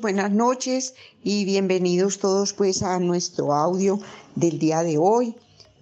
buenas noches y bienvenidos todos pues a nuestro audio del día de hoy.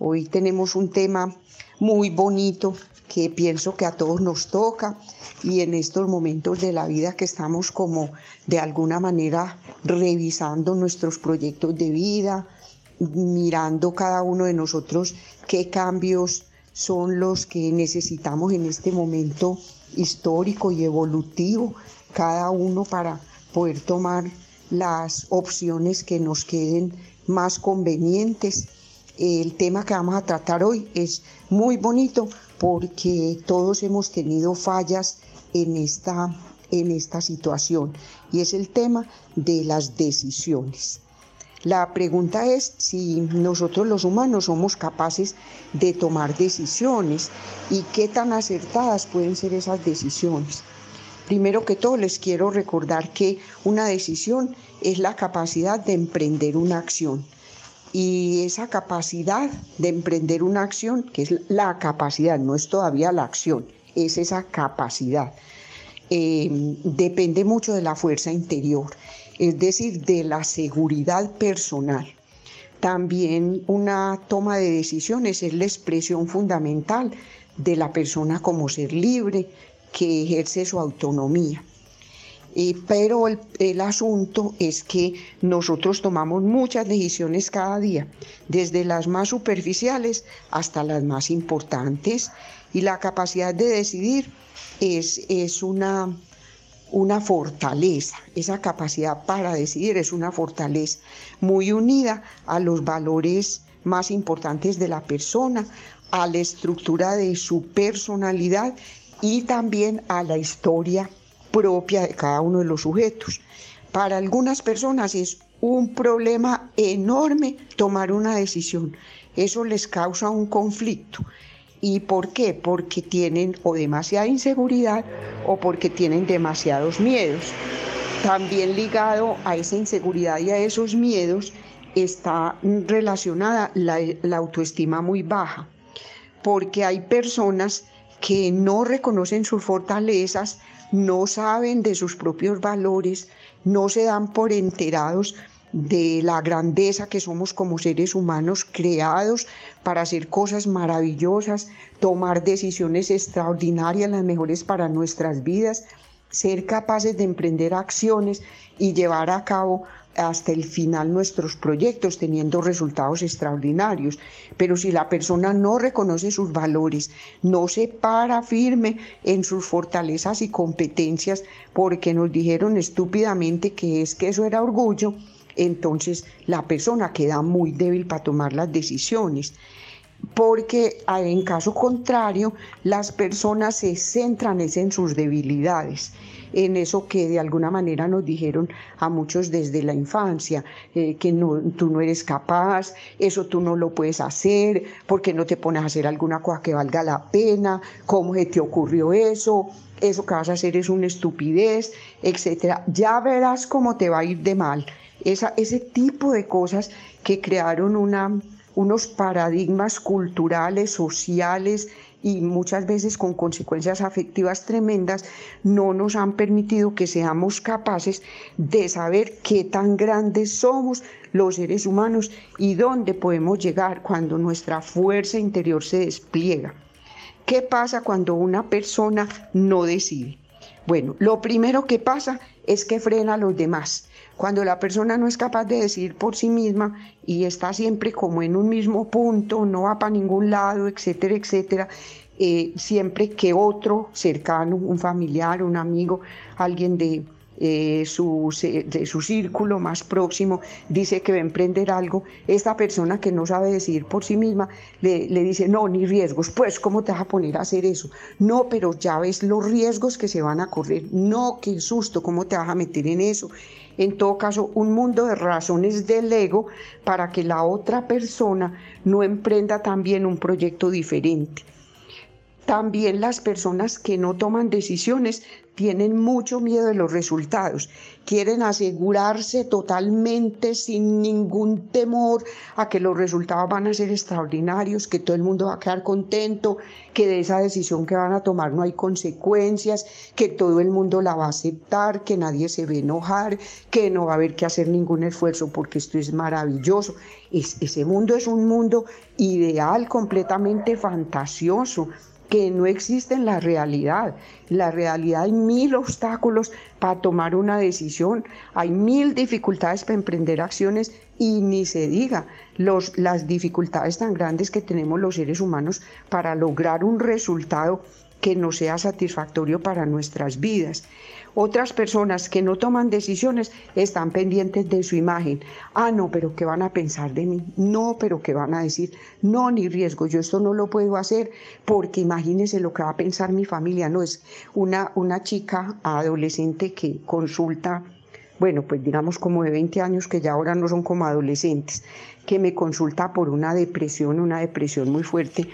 Hoy tenemos un tema muy bonito que pienso que a todos nos toca y en estos momentos de la vida que estamos como de alguna manera revisando nuestros proyectos de vida, mirando cada uno de nosotros qué cambios son los que necesitamos en este momento histórico y evolutivo, cada uno para poder tomar las opciones que nos queden más convenientes. El tema que vamos a tratar hoy es muy bonito porque todos hemos tenido fallas en esta, en esta situación y es el tema de las decisiones. La pregunta es si nosotros los humanos somos capaces de tomar decisiones y qué tan acertadas pueden ser esas decisiones. Primero que todo les quiero recordar que una decisión es la capacidad de emprender una acción. Y esa capacidad de emprender una acción, que es la capacidad, no es todavía la acción, es esa capacidad, eh, depende mucho de la fuerza interior, es decir, de la seguridad personal. También una toma de decisiones es la expresión fundamental de la persona como ser libre, que ejerce su autonomía. pero el, el, asunto es que nosotros tomamos muchas decisiones cada día, desde las más superficiales hasta las más importantes, y la capacidad de decidir es, es una, una fortaleza, esa capacidad para decidir es una fortaleza muy unida a los valores más importantes de la persona, a la estructura de su personalidad y también a la historia propia de cada uno de los sujetos. Para algunas personas es un problema enorme tomar una decisión. Eso les causa un conflicto. ¿Y por qué? Porque tienen o demasiada inseguridad o porque tienen demasiados miedos. También ligado a esa inseguridad y a esos miedos está relacionada la, la autoestima muy baja, porque hay personas que no reconocen sus fortalezas, no saben de sus propios valores, no se dan por enterados de la grandeza que somos como seres humanos creados para hacer cosas maravillosas, tomar decisiones extraordinarias, las mejores para nuestras vidas, ser capaces de emprender acciones y llevar a cabo hasta el final nuestros proyectos teniendo resultados extraordinarios. Pero si la persona no reconoce sus valores, no se para firme en sus fortalezas y competencias porque nos dijeron estúpidamente que es que eso era orgullo, entonces la persona queda muy débil para tomar las decisiones porque en caso contrario las personas se centran en sus debilidades en eso que de alguna manera nos dijeron a muchos desde la infancia, eh, que no, tú no eres capaz, eso tú no lo puedes hacer, porque no te pones a hacer alguna cosa que valga la pena, cómo se te ocurrió eso, eso que vas a hacer es una estupidez, etcétera. Ya verás cómo te va a ir de mal. Esa, ese tipo de cosas que crearon una, unos paradigmas culturales, sociales, y muchas veces con consecuencias afectivas tremendas, no nos han permitido que seamos capaces de saber qué tan grandes somos los seres humanos y dónde podemos llegar cuando nuestra fuerza interior se despliega. ¿Qué pasa cuando una persona no decide? Bueno, lo primero que pasa es que frena a los demás. Cuando la persona no es capaz de decidir por sí misma y está siempre como en un mismo punto, no va para ningún lado, etcétera, etcétera, eh, siempre que otro cercano, un familiar, un amigo, alguien de, eh, su, de su círculo más próximo dice que va a emprender algo, esta persona que no sabe decidir por sí misma le, le, dice, no, ni riesgos, pues ¿cómo te vas a poner a hacer eso? No, pero ya ves los riesgos que se van a correr, no, qué susto, ¿cómo te vas a meter en eso? En todo caso, un mundo de razones del ego para que la otra persona no emprenda también un proyecto diferente. También las personas que no toman decisiones tienen mucho miedo de los resultados. Quieren asegurarse totalmente, sin ningún temor, a que los resultados van a ser extraordinarios, que todo el mundo va a quedar contento, que de esa decisión que van a tomar no hay consecuencias, que todo el mundo la va a aceptar, que nadie se va a enojar, que no va a haber que hacer ningún esfuerzo porque esto es maravilloso. ese mundo es un mundo ideal, completamente fantasioso que no existe en la realidad. En la realidad hay mil obstáculos para tomar una decisión, hay mil dificultades para emprender acciones y ni se diga los, las dificultades tan grandes que tenemos los seres humanos para lograr un resultado que no sea satisfactorio para nuestras vidas. Otras personas que no toman decisiones están pendientes de su imagen. Ah, no, pero ¿qué van a pensar de mí? No, pero ¿qué van a decir? No, ni riesgo, yo esto no lo puedo hacer porque imagínense lo que va a pensar mi familia. No, es una, una chica adolescente que consulta bueno, pues digamos como de 20 años que ya ahora no son como adolescentes, que me consulta por una depresión, una depresión muy fuerte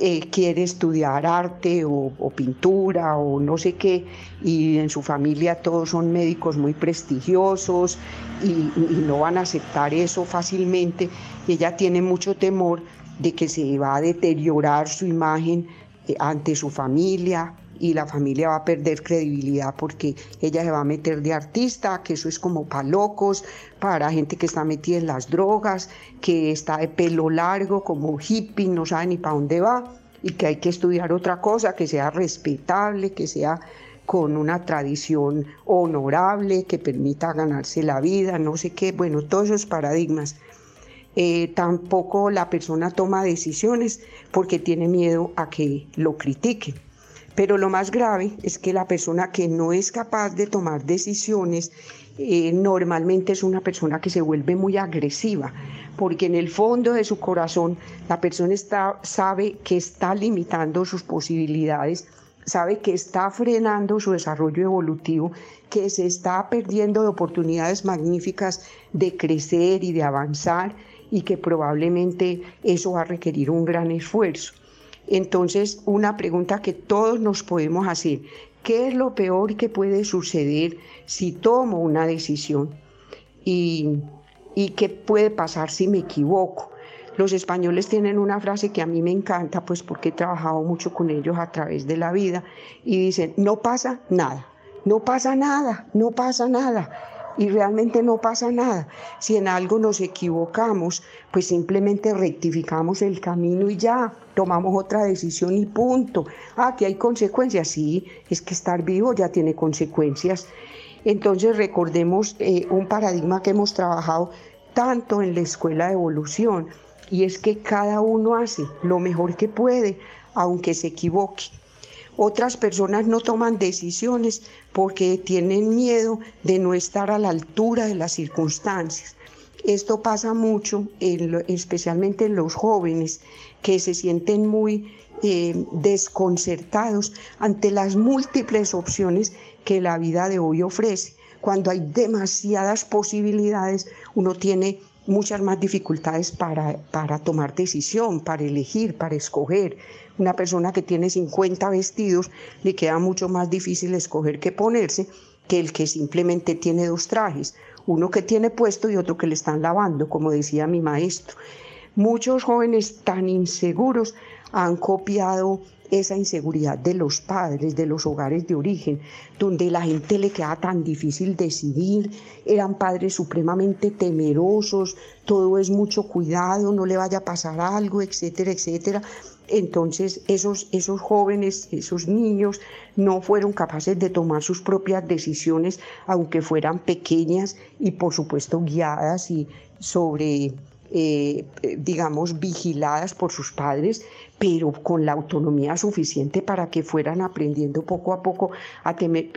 eh, quiere estudiar arte o, pintura o no sé qué, y en su familia todos son médicos muy prestigiosos y, no van a aceptar eso fácilmente. ella tiene mucho temor de que se va a deteriorar su imagen eh, ante su familia, y la familia va a perder credibilidad porque ella se va a meter de artista, que eso es como para locos, para gente que está metida en las drogas, que está de pelo largo, como hippie, no sabe ni para dónde va y que hay que estudiar otra cosa que sea respetable, que sea con una tradición honorable, que permita ganarse la vida, no sé qué, bueno, todos esos paradigmas. Eh, tampoco la persona toma decisiones porque tiene miedo a que lo critiquen. Pero lo más grave es que la persona que no es capaz de tomar decisiones eh, normalmente es una persona que se vuelve muy agresiva, porque en el fondo de su corazón la persona sabe que está limitando sus posibilidades, sabe que está frenando su desarrollo evolutivo, que se está perdiendo de oportunidades magníficas de crecer y de avanzar y que probablemente eso va a requerir un gran esfuerzo. Entonces, una pregunta que todos nos podemos hacer, ¿qué es lo peor que puede suceder si tomo una decisión? ¿Y, qué puede pasar si me equivoco? Los españoles tienen una frase que a mí me encanta, pues porque he trabajado mucho con ellos a través de la vida, y dicen, no pasa nada, no pasa nada, no pasa nada y realmente no pasa nada. Si en algo nos equivocamos, pues simplemente rectificamos el camino y ya, tomamos otra decisión y punto. Ah, que hay consecuencias, sí, es que estar vivo ya tiene consecuencias. Entonces recordemos eh, un paradigma que hemos trabajado tanto en la escuela de evolución, y es que cada uno hace lo mejor que puede, aunque se equivoque. Otras personas no toman decisiones porque tienen miedo de no estar a la altura de las circunstancias. Esto pasa mucho, especialmente en los jóvenes, que se sienten muy eh, desconcertados ante las múltiples opciones que la vida de hoy ofrece. Cuando hay demasiadas posibilidades, uno tiene muchas más dificultades para, para tomar decisión, para elegir, para escoger. Una persona que tiene 50 vestidos le queda mucho más difícil escoger qué ponerse que el que simplemente tiene dos trajes, uno que tiene puesto y otro que le están lavando, como decía mi maestro. Muchos jóvenes tan inseguros han copiado esa inseguridad de los padres, de los hogares de origen, donde la gente le queda tan difícil decidir, eran padres supremamente temerosos, todo es mucho cuidado, no le vaya a pasar algo, etcétera, etcétera. Entonces esos, esos jóvenes, esos niños no fueron capaces de tomar sus propias decisiones, aunque fueran pequeñas y por supuesto guiadas y sobre eh, digamos, vigiladas por sus padres, pero con la autonomía suficiente para que fueran aprendiendo poco a poco a,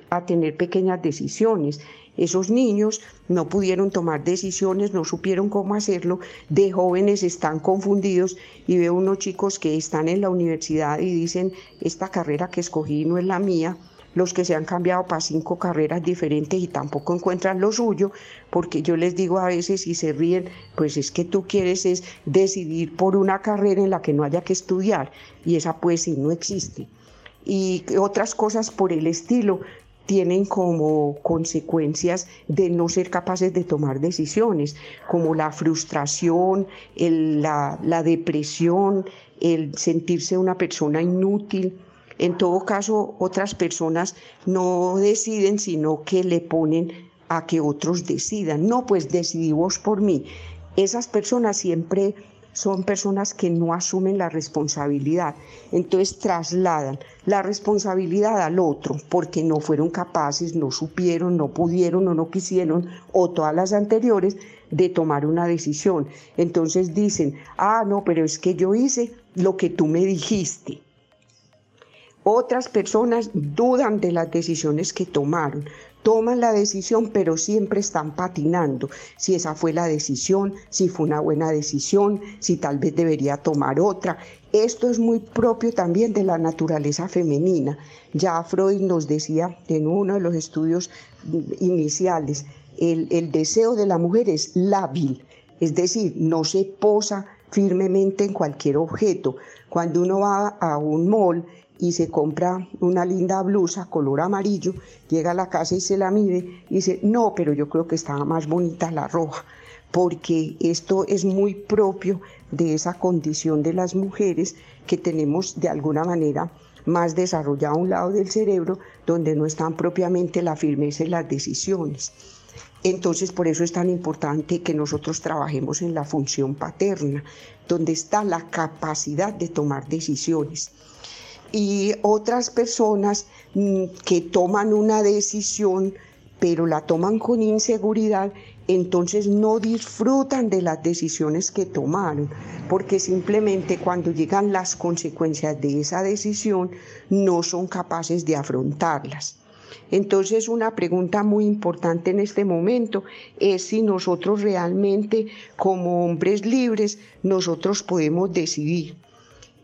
a tener pequeñas decisiones. Esos niños no pudieron tomar decisiones, no supieron cómo hacerlo, de jóvenes están confundidos y veo unos chicos que están en la universidad y dicen, esta carrera que escogí no es la mía, los que se han cambiado para cinco carreras diferentes y tampoco encuentran lo suyo, porque yo les digo a veces y se ríen, pues es que tú quieres es decidir por una carrera en la que no haya que estudiar y esa pues sí no existe. Y otras cosas por el estilo, tienen como consecuencias de no ser capaces de tomar decisiones, como la frustración, la, la depresión, el sentirse una persona inútil. En todo caso, otras personas no deciden, sino que le ponen a que otros decidan. No, pues decidí vos por mí. Esas personas siempre son personas que no asumen la responsabilidad. Entonces trasladan la responsabilidad al otro porque no fueron capaces, no supieron, no pudieron o no quisieron, o todas las anteriores, de tomar una decisión. Entonces dicen, ah, no, pero es que yo hice lo que tú me dijiste. Otras personas dudan de las decisiones que tomaron, toman la decisión, pero siempre están patinando. Si esa fue la decisión, si fue una buena decisión, si tal vez debería tomar otra. Esto es muy propio también de la naturaleza femenina. Ya Freud nos decía en uno de los estudios iniciales, el, el deseo de la mujer es lábil, es decir, no se posa firmemente en cualquier objeto. Cuando uno va a un mall, y se compra una linda blusa color amarillo, llega a la casa y se la mide y dice, no, pero yo creo que estaba más bonita la roja, porque esto es muy propio de esa condición de las mujeres que tenemos de alguna manera más desarrollado un lado del cerebro donde no están propiamente la firmeza y las decisiones. Entonces, por eso es tan importante que nosotros trabajemos en la función paterna, donde está la capacidad de tomar decisiones y otras personas mm, que toman una decisión pero la toman con inseguridad, entonces no disfrutan de las decisiones que tomaron, porque simplemente cuando llegan las consecuencias de esa decisión no son capaces de afrontarlas. Entonces una pregunta muy importante en este momento es si nosotros realmente como hombres libres nosotros podemos decidir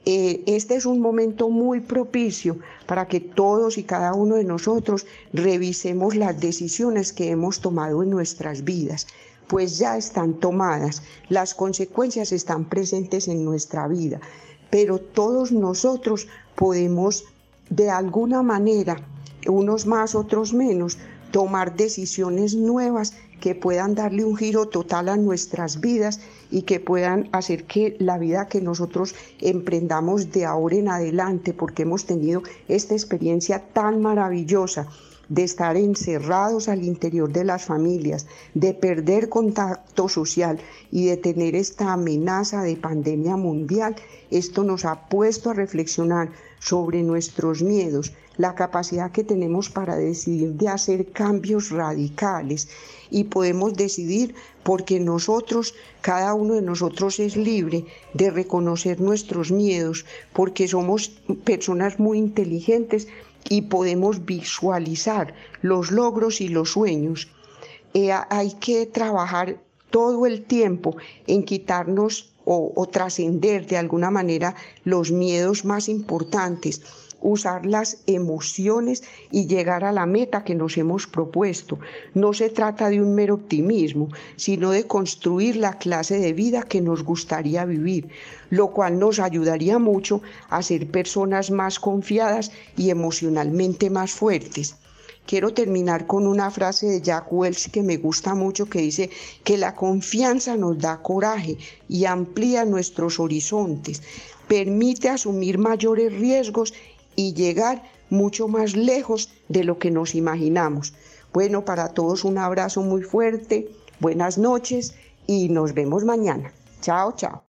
eh, este es un momento muy propicio para que todos y cada uno de nosotros revisemos las decisiones que hemos tomado en nuestras vidas, pues ya están tomadas, las consecuencias están presentes en nuestra vida, pero todos nosotros podemos de alguna manera, unos más, otros menos, tomar decisiones nuevas que puedan darle un giro total a nuestras vidas y que puedan hacer que la vida que nosotros emprendamos de ahora en adelante, porque hemos tenido esta experiencia tan maravillosa de estar encerrados al interior de las familias, de perder contacto social y de tener esta amenaza de pandemia mundial, esto nos ha puesto a reflexionar sobre nuestros miedos, la capacidad que tenemos para decidir de hacer cambios radicales y podemos decidir porque nosotros, cada uno de nosotros es libre de reconocer nuestros miedos, porque somos personas muy inteligentes y podemos visualizar los logros y los sueños. Eh, hay que trabajar todo el tiempo en quitarnos o trascender de alguna manera los miedos más importantes usar las emociones y llegar a la meta que nos hemos propuesto. No se trata de un mero optimismo, sino de construir la clase de vida que nos gustaría vivir, lo cual nos ayudaría mucho a ser personas más confiadas y emocionalmente más fuertes. Quiero terminar con una frase de Jack Welch que me gusta mucho que dice que la confianza nos da coraje y amplía nuestros horizontes, permite asumir mayores riesgos y llegar mucho más lejos de lo que nos imaginamos. Bueno, para todos un abrazo muy fuerte, buenas noches y nos vemos mañana. Chao, chao.